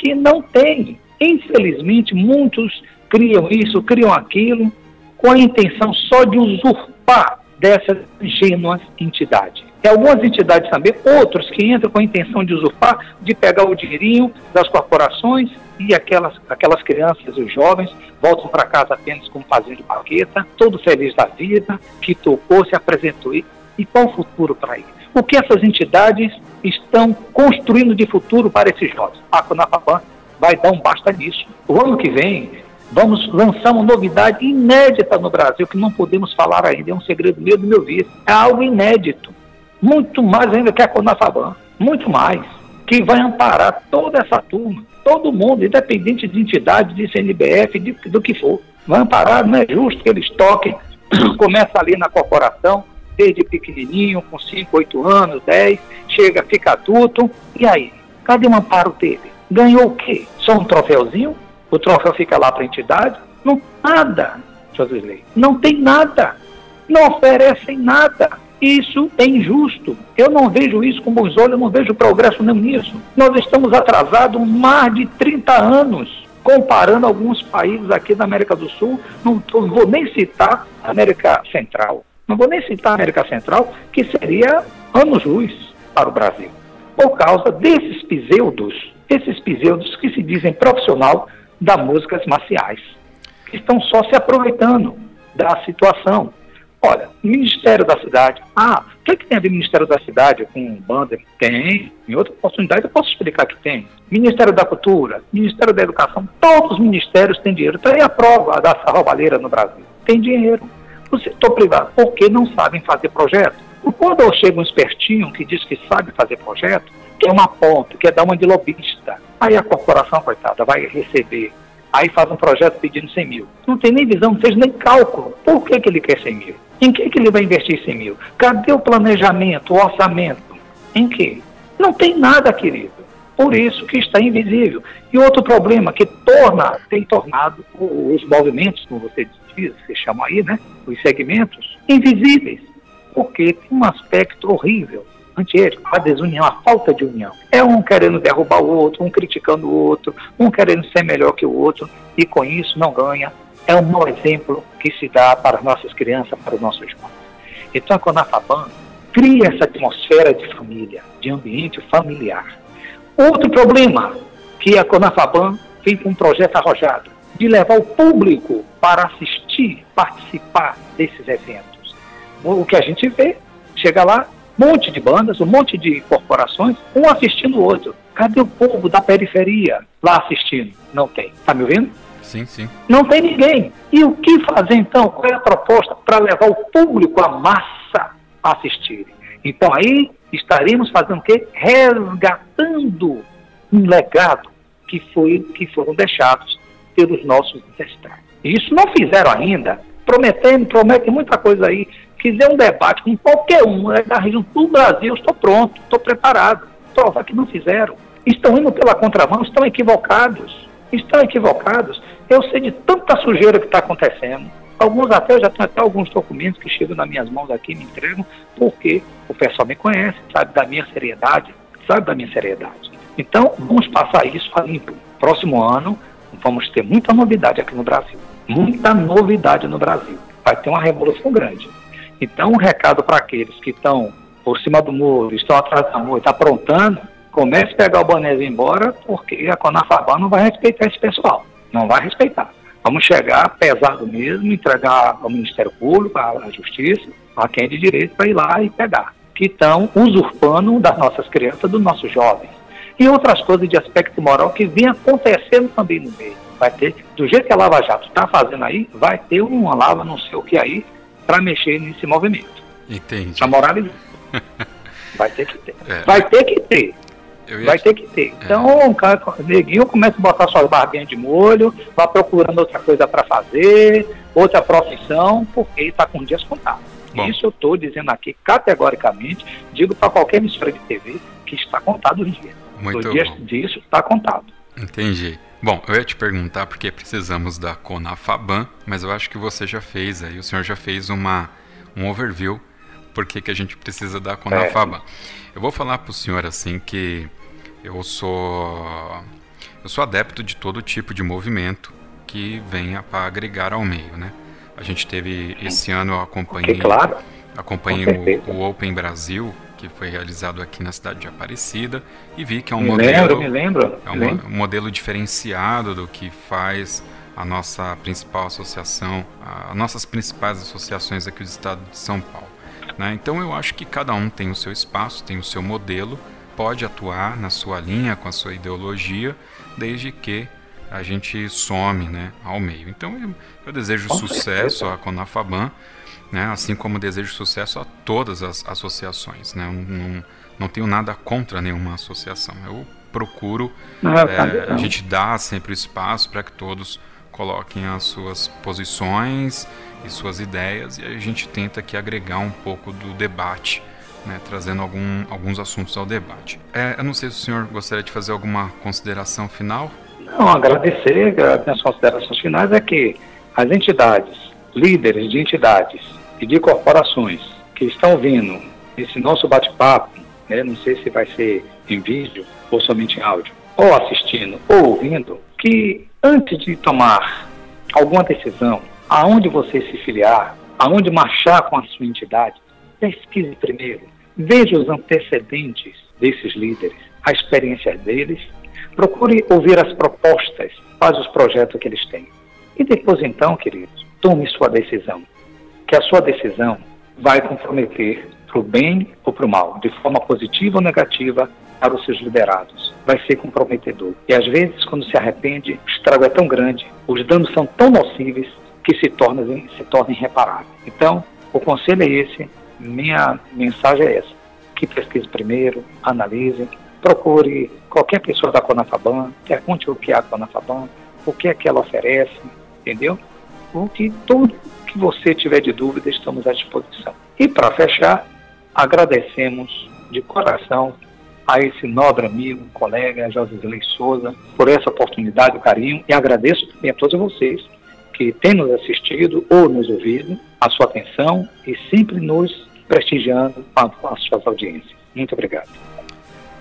que não tem. Infelizmente, muitos criam isso, criam aquilo, com a intenção só de usurpar dessas ingênuas entidades. E algumas entidades também, outros que entram com a intenção de usurpar, de pegar o dinheirinho das corporações e aquelas, aquelas crianças e os jovens voltam para casa apenas com um pazinho de baqueta, todo feliz da vida, que tocou, se apresentou. E, e qual o futuro para eles? O que essas entidades estão construindo de futuro para esses jovens? A Conapapan vai dar um basta nisso. O ano que vem, Vamos lançar uma novidade inédita no Brasil, que não podemos falar ainda, é um segredo meu do meu vice. É algo inédito. Muito mais ainda que a Conafaban. Muito mais. Que vai amparar toda essa turma, todo mundo, independente de entidade, de CNBF, de, do que for. Vai amparar, não é justo que eles toquem. Começa ali na corporação, desde pequenininho, com 5, 8 anos, 10, chega, fica adulto. E aí? Cadê o amparo dele? Ganhou o quê? Só um troféuzinho? o troféu fica lá para a entidade, não nada, Josilei. Não tem nada. Não oferecem nada. Isso é injusto. Eu não vejo isso com bons olhos, eu não vejo progresso nenhum nisso. Nós estamos atrasados mais de 30 anos, comparando alguns países aqui da América do Sul. Não, não vou nem citar a América Central. Não vou nem citar a América Central, que seria anos-luz para o Brasil. Por causa desses pseudos, esses pseudos que se dizem profissional, das músicas marciais, que estão só se aproveitando da situação. Olha, Ministério da Cidade. Ah, o que, é que tem a ver Ministério da Cidade com banda? Tem. Em outra oportunidade eu posso explicar que tem. Ministério da Cultura, Ministério da Educação, todos os ministérios têm dinheiro. Então aí a prova da roubalheira no Brasil. Tem dinheiro. O setor privado, por que não sabem fazer projeto? Quando chega um espertinho que diz que sabe fazer projeto, quer uma ponta, quer dar uma de lobista. Aí a corporação, coitada, vai receber aí faz um projeto pedindo 100 mil. Não tem nem visão, não fez nem cálculo. Por que, que ele quer 100 mil? Em que, que ele vai investir 100 mil? Cadê o planejamento, o orçamento? Em que? Não tem nada, querido. Por isso que está invisível. E outro problema que torna, tem tornado os movimentos, como você diz, você chama aí, né? Os segmentos, invisíveis. Porque tem um aspecto horrível antiético, a desunião, a falta de união. É um querendo derrubar o outro, um criticando o outro, um querendo ser melhor que o outro, e com isso não ganha. É um mau exemplo que se dá para as nossas crianças, para os nossos jovens. Então a Conafaban cria essa atmosfera de família, de ambiente familiar. Outro problema que a Conafaban vem com um projeto arrojado, de levar o público para assistir, participar desses eventos. O que a gente vê, chega lá, monte de bandas, um monte de corporações, um assistindo o outro. Cadê o povo da periferia lá assistindo? Não tem. Tá me ouvindo? Sim, sim. Não tem ninguém. E o que fazer então? Qual é a proposta para levar o público, a massa, a assistir? Então aí estaremos fazendo o quê? Resgatando um legado que, foi, que foram deixados pelos nossos ancestrais. Isso não fizeram ainda, prometendo, prometem muita coisa aí quiser um debate com qualquer um né, da região do Brasil, estou pronto, estou preparado. Prova que não fizeram. Estão indo pela contramão, estão equivocados. Estão equivocados. Eu sei de tanta sujeira que está acontecendo. Alguns até, eu já tenho até alguns documentos que chegam nas minhas mãos aqui, me entregam, porque o pessoal me conhece, sabe da minha seriedade, sabe da minha seriedade. Então, vamos passar isso a limpo. Próximo ano, vamos ter muita novidade aqui no Brasil. Muita novidade no Brasil. Vai ter uma revolução grande. Então, um recado para aqueles que estão por cima do muro, estão atrás do muro, está aprontando, comece a pegar o bonézinho embora, porque a Conafabá não vai respeitar esse pessoal. Não vai respeitar. Vamos chegar pesado mesmo, entregar ao Ministério Público, à Justiça, a quem é de direito para ir lá e pegar. Que estão usurpando das nossas crianças, dos nossos jovens. E outras coisas de aspecto moral que vem acontecendo também no meio. Vai ter, do jeito que a Lava Jato está fazendo aí, vai ter uma lava, não sei o que aí, para mexer nesse movimento. Entendi. Para moralizar. Vai ter que ter. É. Vai ter que ter. Vai ter que ter. É. Então, o cara, neguinho começa a botar suas barbinhas de molho, vai procurando outra coisa para fazer, outra profissão, porque está com dias contados. Bom. Isso eu estou dizendo aqui categoricamente, digo para qualquer emissora de TV que está contado os dias. Muito os dias bom. disso está contado. Entendi. Bom, eu ia te perguntar porque precisamos da Conafaban, mas eu acho que você já fez aí, o senhor já fez uma, um overview porque que a gente precisa da Conafaban. É. Eu vou falar para o senhor assim que eu sou eu sou adepto de todo tipo de movimento que venha para agregar ao meio, né? A gente teve esse ano eu acompanhei, okay, claro. acompanhei o, o Open Brasil que foi realizado aqui na cidade de Aparecida e vi que é um me modelo lembro, me lembro, é um, um, modelo diferenciado do que faz a nossa principal associação, as nossas principais associações aqui do estado de São Paulo. Né? Então eu acho que cada um tem o seu espaço, tem o seu modelo, pode atuar na sua linha, com a sua ideologia, desde que a gente some né, ao meio. Então eu, eu desejo com sucesso certeza. à Conafaban né? assim como desejo sucesso a todas as associações. Né? Não, não, não tenho nada contra nenhuma associação. Eu procuro, não, é, a gente dá sempre espaço para que todos coloquem as suas posições e suas ideias e a gente tenta aqui agregar um pouco do debate. Né, trazendo algum, alguns assuntos ao debate. É, eu não sei se o senhor gostaria de fazer alguma consideração final. Não, agradecer, as considerações finais é que as entidades, líderes de entidades e de corporações que estão vindo esse nosso bate-papo, né, não sei se vai ser em vídeo ou somente em áudio, ou assistindo ou ouvindo, que antes de tomar alguma decisão, aonde você se filiar, aonde marchar com a sua entidade, pesquise primeiro, veja os antecedentes desses líderes, a experiência deles, procure ouvir as propostas, quais os projetos que eles têm. E depois então, queridos, tome sua decisão que a sua decisão vai comprometer para o bem ou para o mal, de forma positiva ou negativa, para os seus liderados. Vai ser comprometedor. E às vezes, quando se arrepende, o estrago é tão grande, os danos são tão nocíveis que se torna, se torna irreparável. Então, o conselho é esse, minha mensagem é essa. Que pesquise primeiro, analise, procure qualquer pessoa da Conafaban, pergunte o que é a Conafaban, o que é que ela oferece, entendeu? O que tudo que você tiver de dúvida, estamos à disposição. E para fechar, agradecemos de coração a esse nobre amigo, colega Josisley Souza, por essa oportunidade, o carinho, e agradeço também a todos vocês que têm nos assistido ou nos ouvido, a sua atenção e sempre nos prestigiando com as suas audiências. Muito obrigado.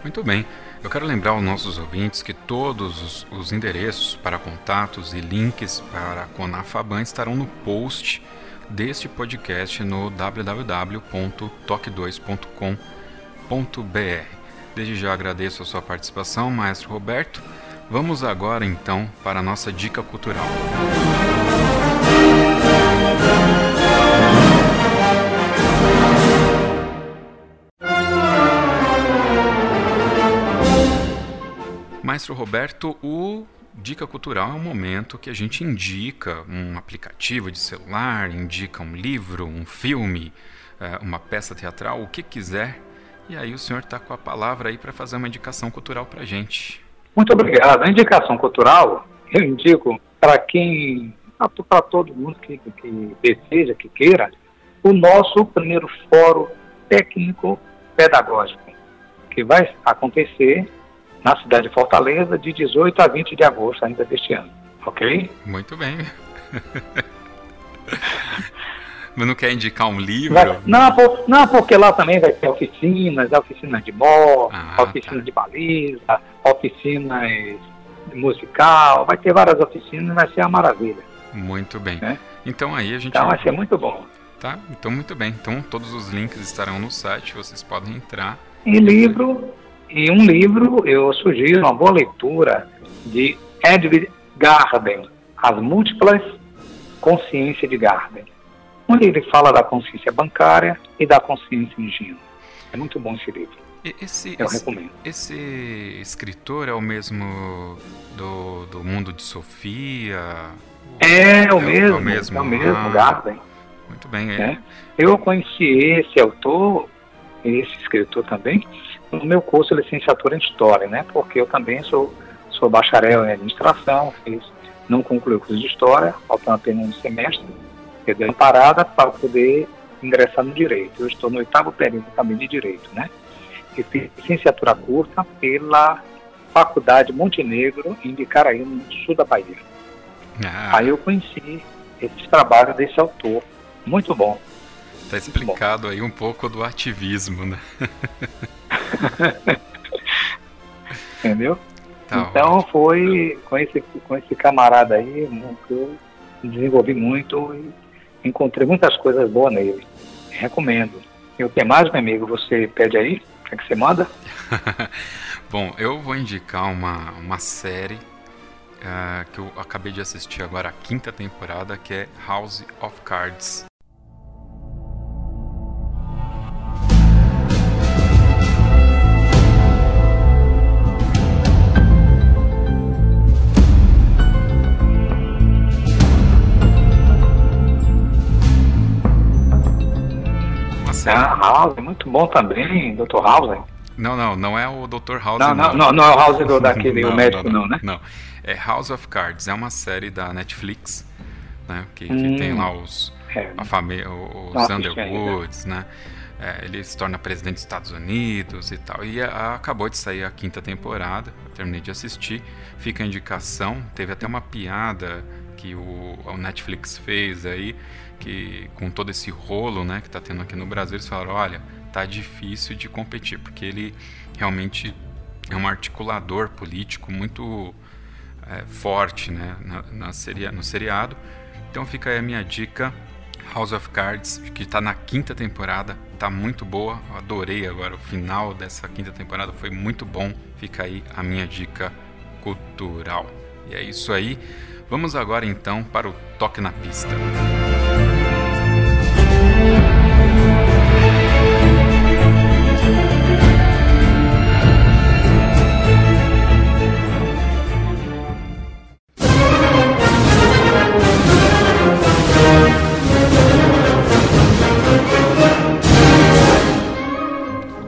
Muito bem. Eu quero lembrar aos nossos ouvintes que todos os, os endereços para contatos e links para a Conafaban estarão no post deste podcast no www.toque2.com.br. Desde já agradeço a sua participação, Maestro Roberto. Vamos agora então para a nossa dica cultural. Maestro Roberto, o Dica Cultural é um momento que a gente indica um aplicativo de celular, indica um livro, um filme, eh, uma peça teatral, o que quiser. E aí o senhor está com a palavra aí para fazer uma indicação cultural para a gente. Muito obrigado. A indicação cultural eu indico para quem, para todo mundo que, que deseja, que queira, o nosso primeiro fórum técnico pedagógico, que vai acontecer na cidade de Fortaleza de 18 a 20 de agosto ainda deste ano. Ok? Muito bem. Mas não quer indicar um livro? Vai, não, por, não, porque lá também vai ter oficinas, oficinas de mó, ah, oficinas tá. de baliza, oficinas musical, vai ter várias oficinas, vai ser uma maravilha. Muito bem. É? Então aí a gente. Então vai ser muito bom. Tá, então muito bem. Então todos os links estarão no site, vocês podem entrar. Em livro, em um livro eu sugiro uma boa leitura de Edward Garden, As Múltiplas Consciências de Garden onde ele fala da consciência bancária e da consciência ingênua. É muito bom esse livro. Esse, Eu esse, recomendo. Esse escritor é o mesmo do, do Mundo de Sofia? É, é o mesmo, é o mesmo, é o mesmo ah, Garden. Muito bem. É. é. Eu conheci esse autor, esse escritor também, no meu curso de licenciatura em História, né? Porque eu também sou, sou bacharel em administração, fiz, não concluí o curso de História, faltando apenas um semestre, eu dei uma parada para poder ingressar no direito. Eu estou no oitavo período também de direito, né? E fiz licenciatura curta pela Faculdade Montenegro, em Vicaraí, no sul da Bahia. Ah. Aí eu conheci esse trabalho desse autor. Muito bom. Está explicado bom. aí um pouco do ativismo, né? Entendeu? Tá então ótimo. foi com esse, com esse camarada aí que eu desenvolvi muito e encontrei muitas coisas boas nele. Recomendo. E o que mais, meu amigo, você pede aí? O que, é que você manda? Bom, eu vou indicar uma, uma série uh, que eu acabei de assistir agora, a quinta temporada, que é House of Cards. Ah, House, muito bom também, Dr. House. Não, não, não é o Dr. House. Não, não, não, não é o House do, daquele não, o médico, não, não, né? Não, é House of Cards, é uma série da Netflix, né? Que, que hum, tem lá os, é, a família, os Underwoods, né? É, ele se torna presidente dos Estados Unidos e tal. E a, acabou de sair a quinta temporada, terminei de assistir. Fica a indicação, teve até uma piada que o, o Netflix fez aí, que com todo esse rolo né, que está tendo aqui no Brasil, eles falaram, olha, tá difícil de competir, porque ele realmente é um articulador político muito é, forte né, na, na seria, no seriado. Então fica aí a minha dica, House of Cards, que está na quinta temporada, está muito boa. Eu adorei agora o final dessa quinta temporada, foi muito bom. Fica aí a minha dica cultural. E é isso aí. Vamos agora então para o toque na pista.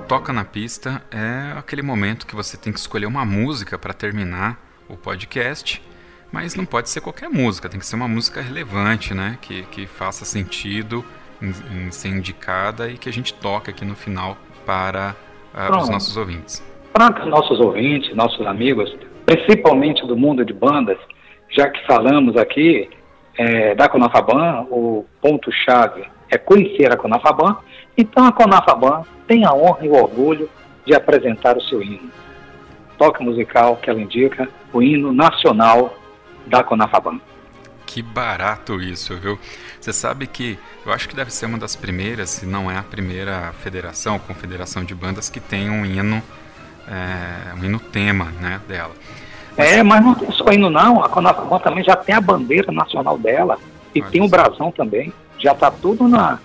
Toca na pista é aquele momento que você tem que escolher uma música para terminar o podcast mas não pode ser qualquer música, tem que ser uma música relevante, né? Que, que faça sentido em, em ser indicada e que a gente toque aqui no final para uh, os nossos ouvintes. Para os nossos ouvintes, nossos amigos, principalmente do mundo de bandas, já que falamos aqui é, da Conafaban, o ponto-chave é conhecer a Conafaban, então a Conafaban tem a honra e o orgulho de apresentar o seu hino. Toque musical que ela indica, o hino nacional da Conafaban. Que barato isso, viu? Você sabe que eu acho que deve ser uma das primeiras, se não é a primeira federação, confederação de bandas que tem um hino, é, um hino tema, né, dela. É, mas não tem só hino não, a Conafaban também já tem a bandeira nacional dela e tem o brasão também. Já está tudo na,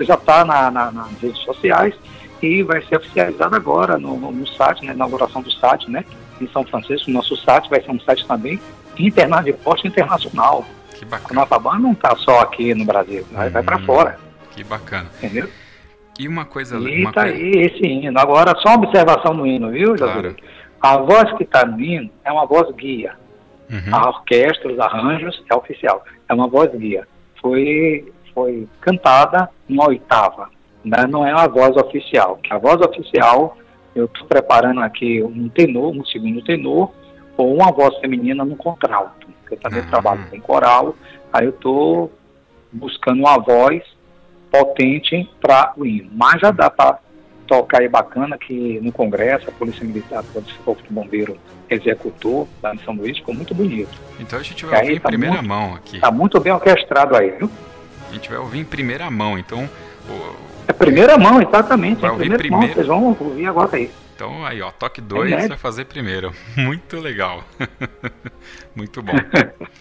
já está na, na, nas redes sociais e vai ser oficializado agora no, no, site, na inauguração do site, né? Em São Francisco, nosso site vai ser um site também interna de porte internacional. Que bacana. A Conafaban não está só aqui no Brasil, vai, hum, vai para fora. Que bacana. Entendeu? E uma coisa... E uma tá coisa... aí esse hino. Agora, só uma observação no hino, viu, claro. A voz que está no hino é uma voz guia. Uhum. A orquestra, os arranjos, é oficial. É uma voz guia. Foi, foi cantada uma oitava. Né? Não é uma voz oficial. A voz oficial, eu estou preparando aqui um tenor, um segundo tenor, ou uma voz feminina no contralto. Eu também uhum. trabalho com coral, aí eu estou buscando uma voz potente para o hino. Mas já dá para tocar aí bacana que no Congresso, a Polícia Militar, o Corpo de Bombeiro executou lá em São Luís, ficou muito bonito. Então a gente vai ouvir em tá primeira muito, mão aqui. Está muito bem orquestrado aí, viu? A gente vai ouvir em primeira mão, então... O... É primeira mão, exatamente. Vai ouvir primeira mão, vocês vão ouvir agora aí. Então aí, ó, toque 2 é vai fazer primeiro. Muito legal. muito bom.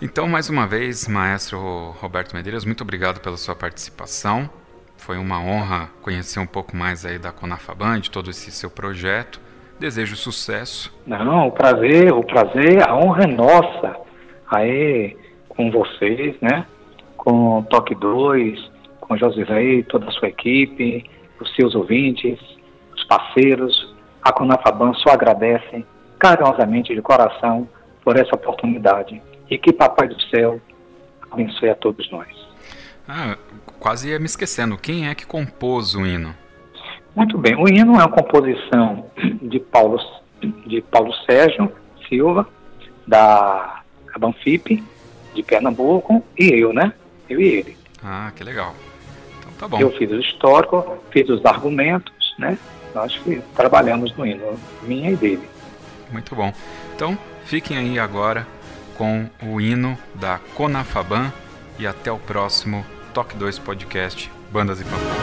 Então, mais uma vez, maestro Roberto Medeiros, muito obrigado pela sua participação. Foi uma honra conhecer um pouco mais aí da Conafaban, de todo esse seu projeto. Desejo sucesso. Não, o prazer, o prazer, a honra é nossa. Aí, com vocês, né? Com Toque 2, com Josilei, toda a sua equipe, os seus ouvintes, parceiros. A Conafaban só agradece carinhosamente de coração por essa oportunidade e que Papai do Céu abençoe a todos nós. Ah, quase ia me esquecendo. Quem é que compôs o hino? Muito bem. O hino é uma composição de Paulo, de Paulo Sérgio Silva, da Banfip, de Pernambuco, e eu, né? Eu e ele. Ah, que legal. Então tá bom. Eu fiz o histórico, fiz os argumentos, né? Nós trabalhamos no hino, minha e dele. Muito bom. Então, fiquem aí agora com o hino da Conafaban e até o próximo Toque 2 Podcast Bandas e Fanfarras.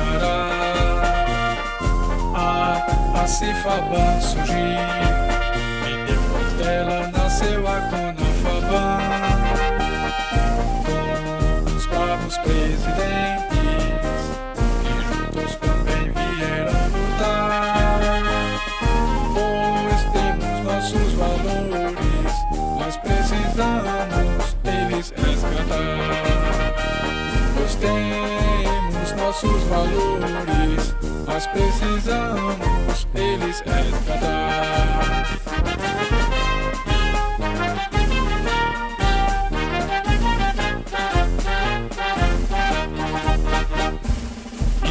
Ceará. A, a surgiu e depois dela nasceu a Conafabá. Com os bravos presidentes que juntos também vieram lutar. Pois temos nossos valores, nós precisamos eles resgatar. nossos valores, mas precisamos eles é resgatar. E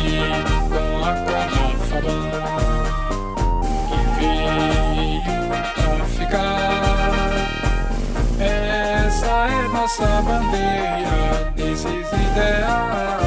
com a garrafa que veio pra ficar, essa é nossa bandeira, desses ideais.